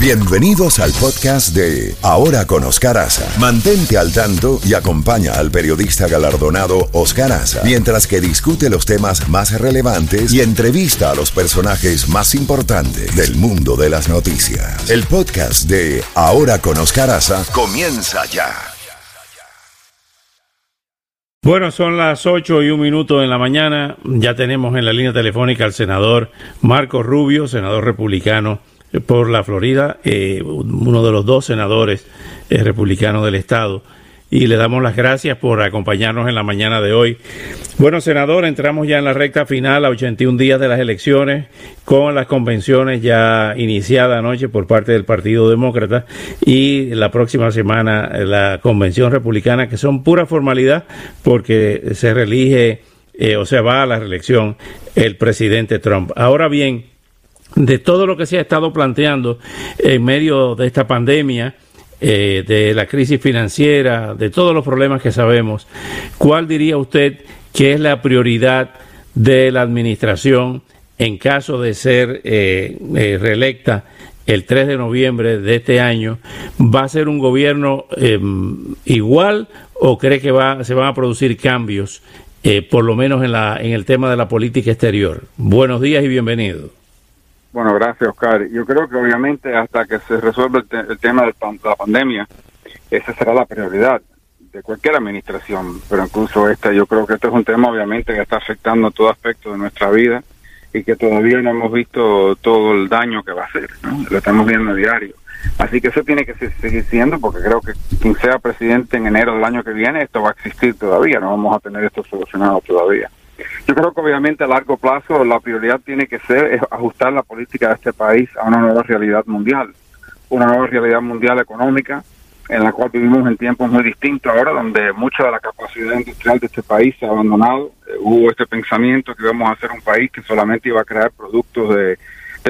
Bienvenidos al podcast de Ahora con Oscar Aza. Mantente al tanto y acompaña al periodista galardonado Oscar Aza mientras que discute los temas más relevantes y entrevista a los personajes más importantes del mundo de las noticias. El podcast de Ahora con Oscar Aza comienza ya. Bueno, son las 8 y un minuto en la mañana. Ya tenemos en la línea telefónica al senador Marco Rubio, senador republicano por la Florida, eh, uno de los dos senadores eh, republicanos del estado. Y le damos las gracias por acompañarnos en la mañana de hoy. Bueno, senador, entramos ya en la recta final a 81 días de las elecciones, con las convenciones ya iniciadas anoche por parte del Partido Demócrata y la próxima semana la convención republicana, que son pura formalidad porque se reelige, eh, o sea, va a la reelección el presidente Trump. Ahora bien, de todo lo que se ha estado planteando en medio de esta pandemia, eh, de la crisis financiera, de todos los problemas que sabemos, ¿cuál diría usted que es la prioridad de la administración en caso de ser eh, eh, reelecta el 3 de noviembre de este año? ¿Va a ser un gobierno em, igual o cree que va, se van a producir cambios, por lo menos en, la, en el tema de la política exterior? Buenos días y bienvenido. Bueno, gracias, Oscar. Yo creo que obviamente hasta que se resuelva el, tema de la pandemia, esa será la prioridad de cualquier administración, pero incluso esta, yo creo que este es un tema obviamente que está afectando todo aspecto de nuestra vida y que todavía no hemos visto todo el daño que va a hacer, lo estamos viendo a diario. Así que eso tiene que seguir siendo, porque creo que quien sea presidente en enero del año que viene, esto va a existir todavía, no vamos a tener esto solucionado todavía. Yo creo que obviamente a largo plazo la prioridad tiene que ser ajustar la política de este país a una nueva realidad mundial, una nueva realidad mundial económica en la cual vivimos en tiempos muy distintos ahora, donde mucha de la capacidad industrial de este país se ha abandonado. Eh, hubo este pensamiento que íbamos a ser un país que solamente iba a crear productos de,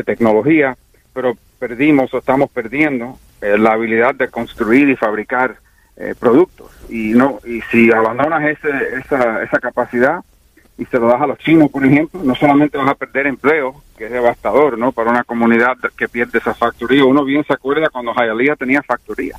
tecnología, pero perdimos o estamos perdiendo eh, la habilidad de construir y fabricar eh, productos. Y no y si abandonas ese, esa, esa capacidad, y se lo das a los chinos, por ejemplo, no solamente vas a perder empleo, que es devastador, ¿no? Para una comunidad que pierde esa factoría. Uno bien se acuerda cuando Hialeah tenía factoría.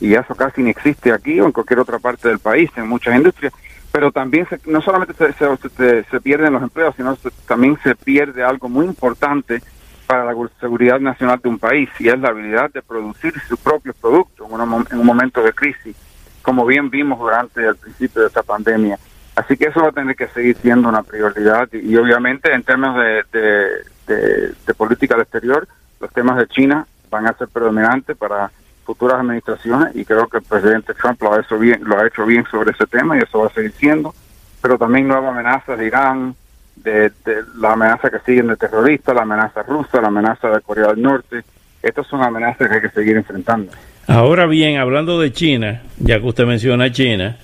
Y eso casi ni existe aquí o en cualquier otra parte del país, en muchas industrias. Pero también no solamente se, se, pierden los empleos, sino también se pierde algo muy importante para la seguridad nacional de un país y es la habilidad de producir sus propios productos en un momento de crisis, como bien vimos durante el principio de esta pandemia Así que eso va a tener que seguir siendo una prioridad y, obviamente en términos de, política del exterior, los temas de China van a ser predominantes para futuras administraciones y creo que el presidente Trump lo ha hecho bien, lo ha hecho bien sobre ese tema y eso va a seguir siendo, pero también nuevas amenazas de Irán, de, la amenaza que siguen de terroristas, la amenaza rusa, la amenaza de Corea del Norte, estas son amenazas que hay que seguir enfrentando. Ahora bien, hablando de China, ya que usted menciona China,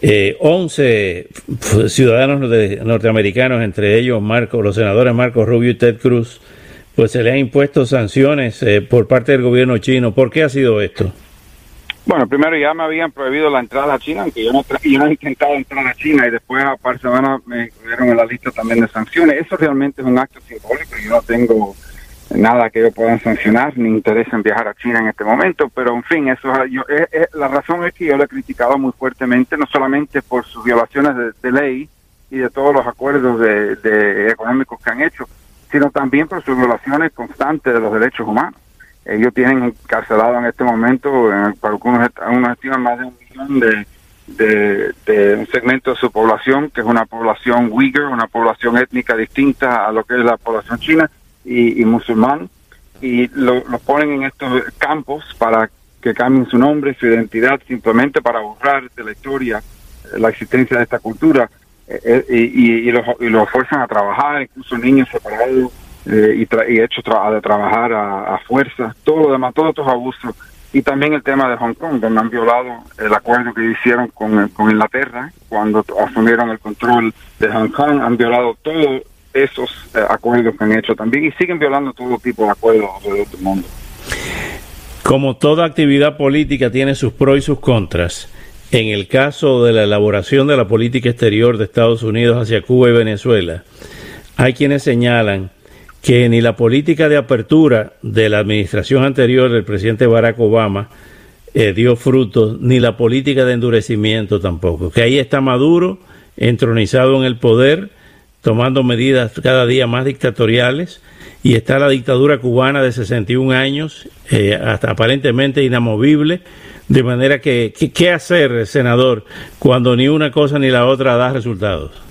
eh, 11 ciudadanos norteamericanos, entre ellos los senadores Marco Rubio y Ted Cruz, pues se le han impuesto sanciones eh, por parte del gobierno chino. ¿Por qué ha sido esto? Bueno, primero ya me habían prohibido la entrada a China, aunque yo no, he intentado entrar a China y después a par semana me incluyeron en la lista también de sanciones. Eso realmente es un acto simbólico. Yo no tengo nada que ellos puedan sancionar, ni interés en viajar a China en este momento, pero en fin, eso yo, la razón es que yo lo he criticado muy fuertemente, no solamente por sus violaciones de, ley y de todos los acuerdos de, económicos que han hecho, sino también por sus violaciones constantes de los derechos humanos. Ellos tienen encarcelado en este momento, para algunos, algunos estiman más de un millón de, de, un segmento de su población, que es una población Uyghur, una población étnica distinta a lo que es la población china, y, musulmán y lo, ponen en estos campos para que cambien su nombre, su identidad, simplemente para borrar de la historia eh, la existencia de esta cultura eh, eh, y, y, los, y los fuerzan a trabajar, incluso niños separados y, y hechos a trabajar a, fuerza, todo lo demás, todos estos abusos. Y también el tema de Hong Kong, donde han violado el acuerdo que hicieron con, con Inglaterra cuando asumieron el control de Hong Kong, han violado todo esos eh, acuerdos que han hecho también y siguen violando todo tipo de acuerdos alrededor del mundo. Como toda actividad política tiene sus pros y sus contras, en el caso de la elaboración de la política exterior de Estados Unidos hacia Cuba y Venezuela, hay quienes señalan que ni la política de apertura de la administración anterior del presidente Barack Obama eh, dio frutos, ni la política de endurecimiento tampoco. Que ahí está Maduro entronizado en el poder, tomando medidas cada día más dictatoriales, y está la dictadura cubana de 61 años, eh, hasta aparentemente inamovible, de manera que, ¿qué hacer, senador, cuando ni una cosa ni la otra da resultados?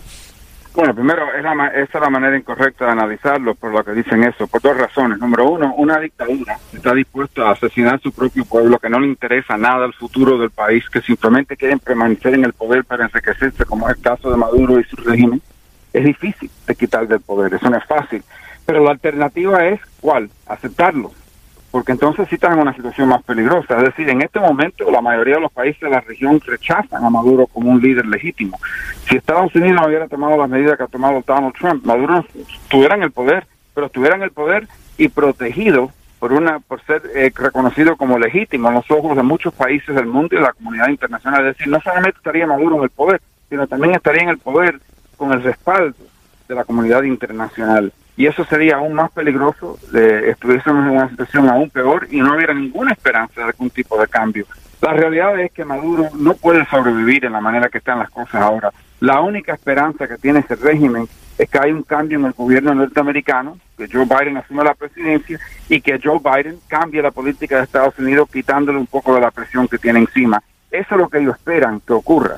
Bueno, primero, es la, esa es la manera incorrecta de analizarlo por lo que dicen eso, por dos razones. Número uno, una dictadura está dispuesta a asesinar a su propio pueblo, que no le interesa nada el futuro del país, que simplemente quieren permanecer en el poder para enriquecerse, como es el caso de Maduro y su régimen. Es difícil de quitar del poder, eso no es fácil. Pero la alternativa es, ¿cuál? Aceptarlo porque entonces sí están en una situación más peligrosa. Es decir, en este momento la mayoría de los países de la región rechazan a Maduro como un líder legítimo. Si Estados Unidos no hubiera tomado las medidas que ha tomado Donald Trump, Maduro estuviera en el poder, pero estuviera en el poder y protegido por una por ser eh, reconocido como legítimo en los ojos de muchos países del mundo y de la comunidad internacional. Es decir, no solamente estaría Maduro en el poder, sino también estaría en el poder con el respaldo de la comunidad internacional y eso sería aún más peligroso, eh, estuviésemos en una situación aún peor y no hubiera ninguna esperanza de algún tipo de cambio. La realidad es que Maduro no puede sobrevivir en la manera que están las cosas ahora. La única esperanza que tiene ese régimen es que hay un cambio en el gobierno norteamericano, que Joe Biden asuma la presidencia y que Joe Biden cambie la política de Estados Unidos quitándole un poco de la presión que tiene encima. Eso es lo que ellos esperan que ocurra.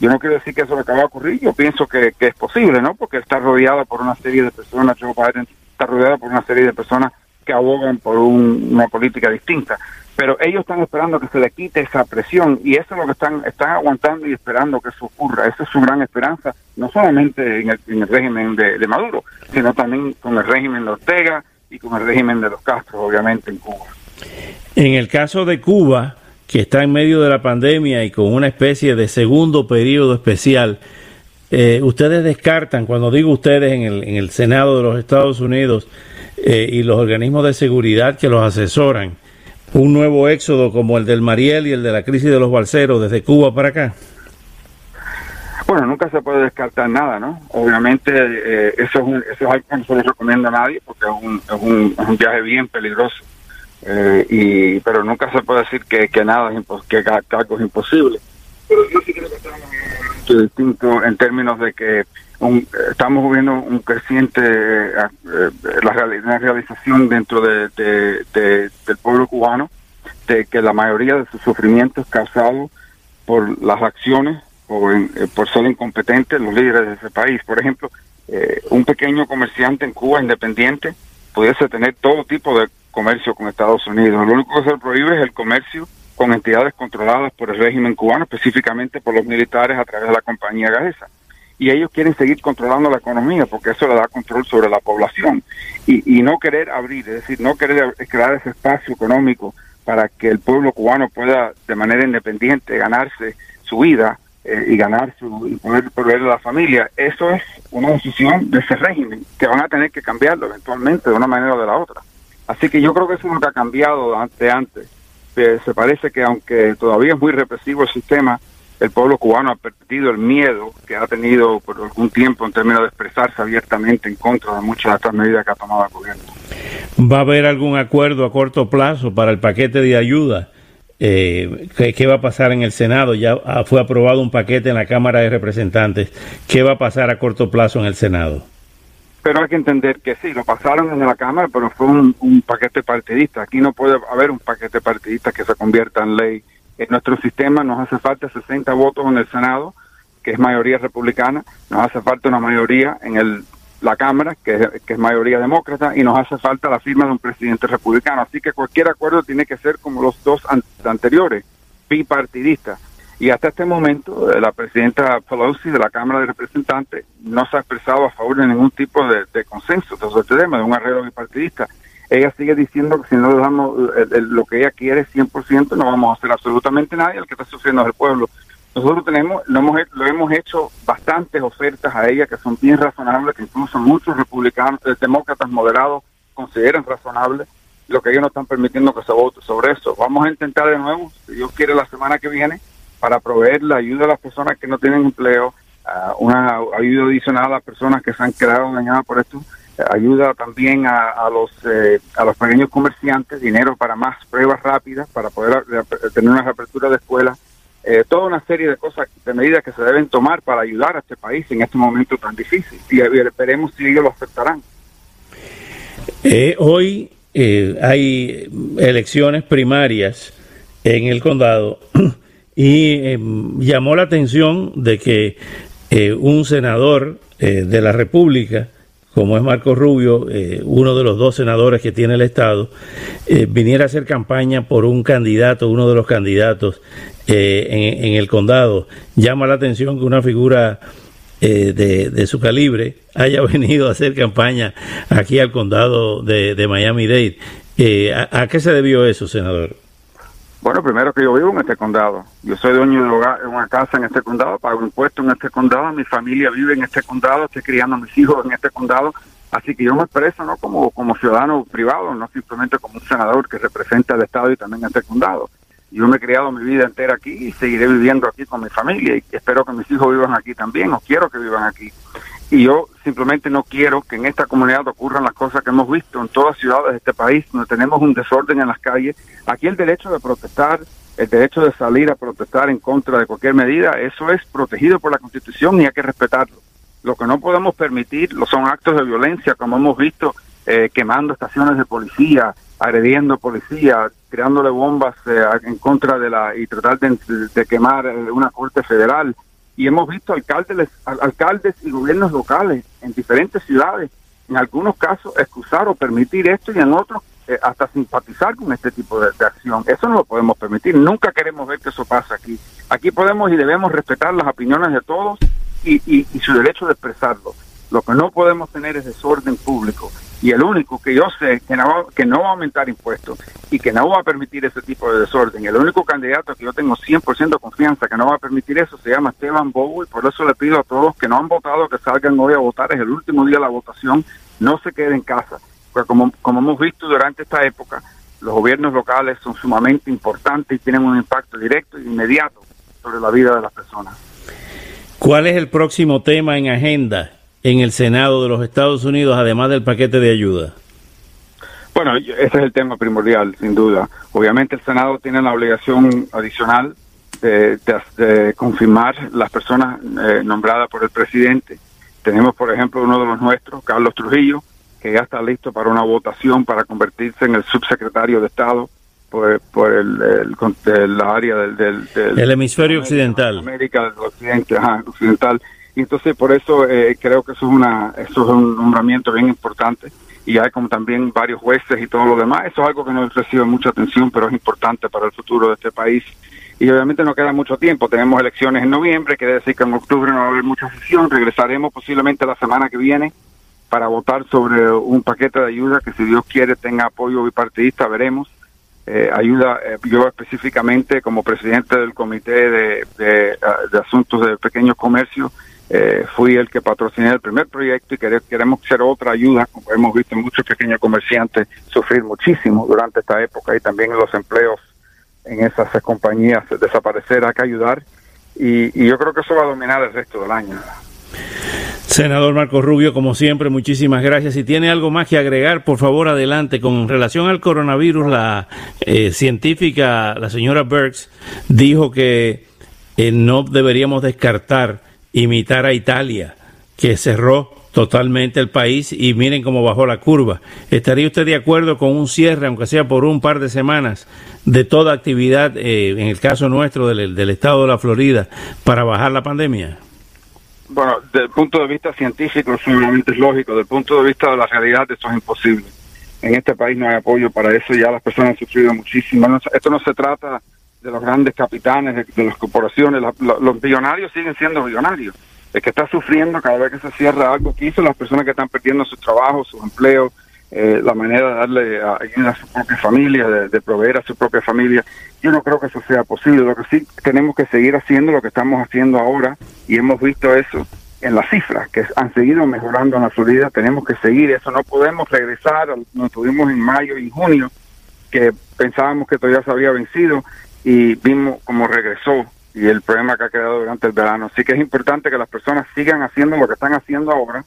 Yo no quiero decir que eso le acaba de ocurrir, yo pienso que, es posible, ¿no? Porque está rodeada por una serie de personas, Joe Biden está rodeada por una serie de personas que abogan por una política distinta. Pero ellos están esperando que se le quite esa presión y eso es lo que están, están aguantando y esperando que eso ocurra. Esa es su gran esperanza, no solamente en el, régimen de, de, Maduro, sino también con el régimen de Ortega y con el régimen de los Castro, obviamente, en Cuba. En el caso de Cuba, que está en medio de la pandemia y con una especie de segundo periodo especial, eh, ustedes descartan, cuando digo ustedes en el, en el Senado de los Estados Unidos eh, y los organismos de seguridad que los asesoran, un nuevo éxodo como el del Mariel y el de la crisis de los balseros desde Cuba para acá? Bueno, nunca se puede descartar nada, ¿no? Obviamente eh, eso, es un, eso es algo que no se le recomienda a nadie porque es un, es un, es un viaje bien peligroso. Eh, y pero nunca se puede decir que, que nada es que algo es imposible. Pero yo sí creo que estamos en un distinto en términos de que estamos viendo un creciente eh, eh, la, realización dentro de, del pueblo cubano de que la mayoría de sus sufrimientos causados por las acciones o por ser incompetentes los líderes de ese país. Por ejemplo un pequeño comerciante en Cuba independiente pudiese tener todo tipo de comercio con Estados Unidos. Lo único que se prohíbe es el comercio con entidades controladas por el régimen cubano, específicamente por los militares a través de la compañía Gagesa. Y ellos quieren seguir controlando la economía porque eso le da control sobre la población. Y, y no querer abrir, es decir, no querer crear ese espacio económico para que el pueblo cubano pueda de manera independiente ganarse su vida eh, y ganar su y poder proveer a la familia. Eso es una decisión de ese régimen que van a tener que cambiarlo eventualmente de una manera o de la otra. Así que yo creo que eso es lo que ha cambiado ante antes. se parece que aunque todavía es muy represivo el sistema, el pueblo cubano ha perdido el miedo que ha tenido por algún tiempo en términos de expresarse abiertamente en contra de muchas de estas medidas que ha tomado el gobierno. ¿Va a haber algún acuerdo a corto plazo para el paquete de ayuda? Eh, ¿qué, va a pasar en el Senado? Ya fue aprobado un paquete en la Cámara de Representantes. ¿Qué va a pasar a corto plazo en el Senado? Pero hay que entender que sí, lo pasaron en la Cámara, pero fue un, paquete partidista. Aquí no puede haber un paquete partidista que se convierta en ley. En nuestro sistema nos hace falta 60 votos en el Senado, que es mayoría republicana, nos hace falta una mayoría en el, la Cámara, que es, que es mayoría demócrata, y nos hace falta la firma de un presidente republicano. Así que cualquier acuerdo tiene que ser como los dos anteriores, bipartidista y hasta este momento, eh, la presidenta Pelosi de la Cámara de Representantes no se ha expresado a favor de ningún tipo de, consenso sobre este tema, de un arreglo bipartidista. Ella sigue diciendo que si no le damos eh, lo que ella quiere 100%, no vamos a hacer absolutamente nada, el que está sufriendo es el pueblo. Nosotros tenemos, lo hemos, lo hemos hecho bastantes ofertas a ella que son bien razonables, que incluso muchos republicanos, eh, demócratas moderados consideran razonables lo que ellos no están permitiendo que se vote sobre eso. Vamos a intentar de nuevo, si Dios quiere, la semana que viene, para proveer la ayuda a las personas que no tienen empleo, una ayuda adicional a las personas que se han quedado dañadas por esto, ayuda también a, los a los pequeños comerciantes, dinero para más pruebas rápidas, para poder tener una reapertura de escuelas, toda una serie de cosas, de medidas que se deben tomar para ayudar a este país en este momento tan difícil. Y esperemos si ellos lo aceptarán. hoy hay elecciones primarias en el condado y em, llamó la atención de que eh, un senador eh, de la República, como es Marco Rubio, eh, uno de los dos senadores que tiene el Estado, viniera a hacer campaña por un candidato, uno de los candidatos en, el condado. Llama la atención que una figura de, su calibre haya venido a hacer campaña aquí al condado de, Miami-Dade. ¿A qué se debió eso, senador? Bueno, primero que yo vivo en este condado. Yo soy dueño de una casa en este condado, pago impuestos en este condado, mi familia vive en este condado, estoy criando a mis hijos en este condado. Así que yo me expreso no como, como ciudadano privado, no simplemente como un senador que representa al Estado y también este condado. Yo me he criado mi vida entera aquí y seguiré viviendo aquí con mi familia y espero que mis hijos vivan aquí también, o quiero que vivan aquí. Y yo simplemente no quiero que en esta comunidad ocurran las cosas que hemos visto en todas ciudades de este país, donde tenemos un desorden en las calles. Aquí el derecho de protestar, el derecho de salir a protestar en contra de cualquier medida, eso es protegido por la Constitución y hay que respetarlo. Lo que no podemos permitir son actos de violencia, como hemos visto, eh, quemando estaciones de policía, agrediendo policía, tirándole bombas eh, en contra de la y tratar de, de quemar una corte federal y hemos visto alcaldes, alcaldes y gobiernos locales en diferentes ciudades, en algunos casos excusar o permitir esto y en otros eh, hasta simpatizar con este tipo de, acción. Eso no lo podemos permitir. Nunca queremos ver que eso pase aquí. Aquí podemos y debemos respetar las opiniones de todos y, y su derecho de expresarlo. Lo que no podemos tener es desorden público. Y el único que yo sé que no, va, a aumentar impuestos y que no va a permitir ese tipo de desorden, el único candidato que yo tengo 100% confianza que no va a permitir eso se llama Esteban y por eso le pido a todos que no han votado que salgan hoy a votar, es el último día de la votación, no se queden en casa, porque como, como hemos visto durante esta época, los gobiernos locales son sumamente importantes y tienen un impacto directo e inmediato sobre la vida de las personas. ¿Cuál es el próximo tema en agenda en el Senado de los Estados Unidos, además del paquete de ayuda? Bueno, ese es el tema primordial, sin duda. Obviamente el Senado tiene la obligación adicional de, confirmar las personas eh, nombradas por el presidente. Tenemos, por ejemplo, uno de los nuestros, Carlos Trujillo, que ya está listo para una votación para convertirse en el subsecretario de Estado por, por el, el, área del, del, el hemisferio occidental. América del occidente, ajá, occidental entonces por eso eh, creo que eso es una eso es un nombramiento bien importante. Y hay como también varios jueces y todo lo demás. Eso es algo que no recibe mucha atención pero es importante para el futuro de este país. Y obviamente no queda mucho tiempo. Tenemos elecciones en noviembre quiere decir que en octubre no va a haber mucha sesión. Regresaremos posiblemente la semana que viene para votar sobre un paquete de ayuda que si Dios quiere tenga apoyo bipartidista veremos. Eh, ayuda eh, yo específicamente como presidente del comité de, de, de asuntos de pequeños comercios eh, fui el que patrociné el primer proyecto y queremos hacer otra ayuda, como hemos visto muchos pequeños comerciantes sufrir muchísimo durante esta época y también los empleos en esas compañías desaparecer, hay que ayudar y, yo creo que eso va a dominar el resto del año. Senador Marco Rubio, como siempre, muchísimas gracias. Si tiene algo más que agregar, por favor, adelante. Con relación al coronavirus, la eh, científica, la señora Burks, dijo que eh, no deberíamos descartar imitar a Italia, que cerró totalmente el país y miren cómo bajó la curva. ¿Estaría usted de acuerdo con un cierre, aunque sea por un par de semanas, de toda actividad, eh, en el caso nuestro del, del, estado de la Florida, para bajar la pandemia? Bueno, desde el punto de vista científico, es lógico. Desde el punto de vista de la realidad, eso es imposible. En este país no hay apoyo para eso, ya las personas han sufrido muchísimo. esto no se trata de los grandes capitanes, de, las corporaciones, los millonarios siguen siendo millonarios. El que está sufriendo cada vez que se cierra algo que hizo las personas que están perdiendo su trabajo, su empleo, eh, la manera de darle ayuda a su propia familia, de, proveer a su propia familia. Yo no creo que eso sea posible. Lo que sí tenemos que seguir haciendo lo que estamos haciendo ahora y hemos visto eso en las cifras que han seguido mejorando en la Florida. Tenemos que seguir eso. No podemos regresar. Nos tuvimos en mayo y junio que pensábamos que todavía se había vencido y vimos cómo regresó y el problema que ha quedado durante el verano. Así que es importante que las personas sigan haciendo lo que están haciendo ahora.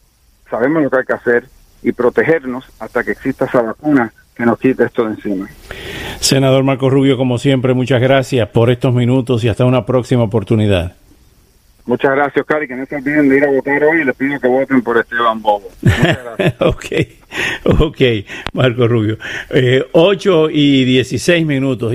Sabemos lo que hay que hacer. y protegernos hasta que exista esa vacuna que nos quite esto de encima. Senador Marco Rubio, como siempre, muchas gracias por estos minutos y hasta una próxima oportunidad. Muchas gracias, Oscar, y que no se olviden de ir a votar hoy les pido que voten por Esteban Bobo. Muchas gracias. ok, ok, Marco Rubio. Eh, 8 y 16 minutos.